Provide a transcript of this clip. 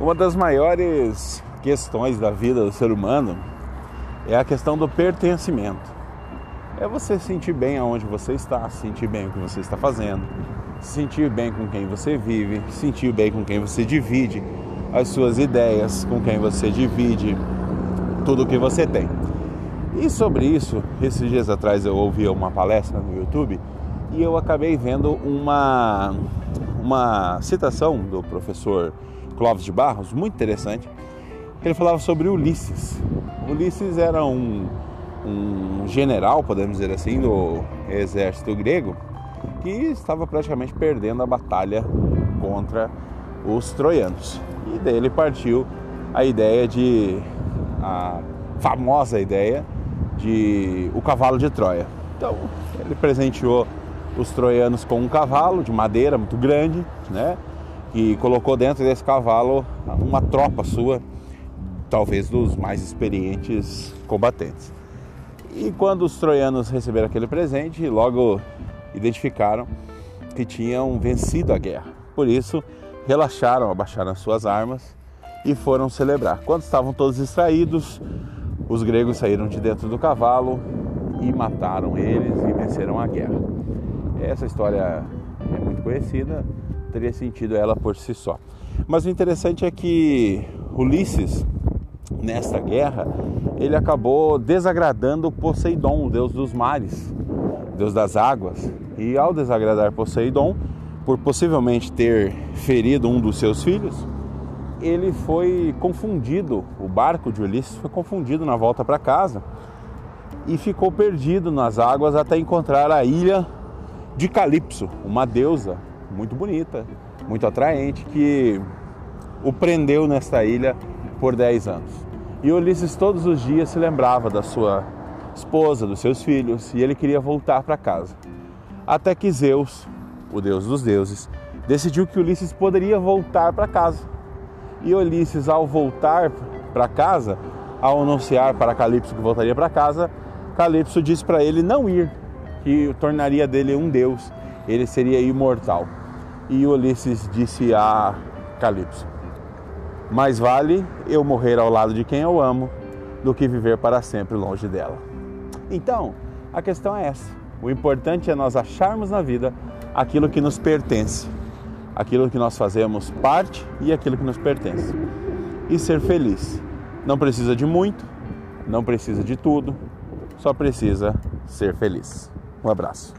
Uma das maiores questões da vida do ser humano é a questão do pertencimento. É você sentir bem aonde você está, sentir bem o que você está fazendo, sentir bem com quem você vive, sentir bem com quem você divide as suas ideias, com quem você divide tudo o que você tem. E sobre isso, esses dias atrás eu ouvi uma palestra no YouTube e eu acabei vendo uma, uma citação do professor Clóvis de Barros, muito interessante, ele falava sobre Ulisses. Ulisses era um, um general, podemos dizer assim, do exército grego, que estava praticamente perdendo a batalha contra os troianos. E dele partiu a ideia de a famosa ideia de o cavalo de Troia. Então, ele presenteou os troianos com um cavalo de madeira muito grande, né? E colocou dentro desse cavalo uma tropa sua, talvez dos mais experientes combatentes. E quando os troianos receberam aquele presente, logo identificaram que tinham vencido a guerra. Por isso, relaxaram, abaixaram as suas armas e foram celebrar. Quando estavam todos distraídos, os gregos saíram de dentro do cavalo e mataram eles e venceram a guerra. Essa história é muito conhecida, teria sentido ela por si só. Mas o interessante é que Ulisses, nesta guerra, ele acabou desagradando Poseidon, o deus dos mares, deus das águas. E ao desagradar Poseidon, por possivelmente ter ferido um dos seus filhos, ele foi confundido, o barco de Ulisses foi confundido na volta para casa e ficou perdido nas águas até encontrar a ilha de Calipso, uma deusa muito bonita, muito atraente, que o prendeu nesta ilha por 10 anos. E Ulisses todos os dias se lembrava da sua esposa, dos seus filhos, e ele queria voltar para casa. Até que Zeus, o deus dos deuses, decidiu que Ulisses poderia voltar para casa. E Ulisses, ao voltar para casa, ao anunciar para Calipso que voltaria para casa, Calipso disse para ele não ir, que tornaria dele um deus, ele seria imortal. E Ulisses disse a Calipso: Mais vale eu morrer ao lado de quem eu amo do que viver para sempre longe dela. Então, a questão é essa. O importante é nós acharmos na vida aquilo que nos pertence, aquilo que nós fazemos parte e aquilo que nos pertence. E ser feliz. Não precisa de muito, não precisa de tudo, só precisa ser feliz. Um abraço.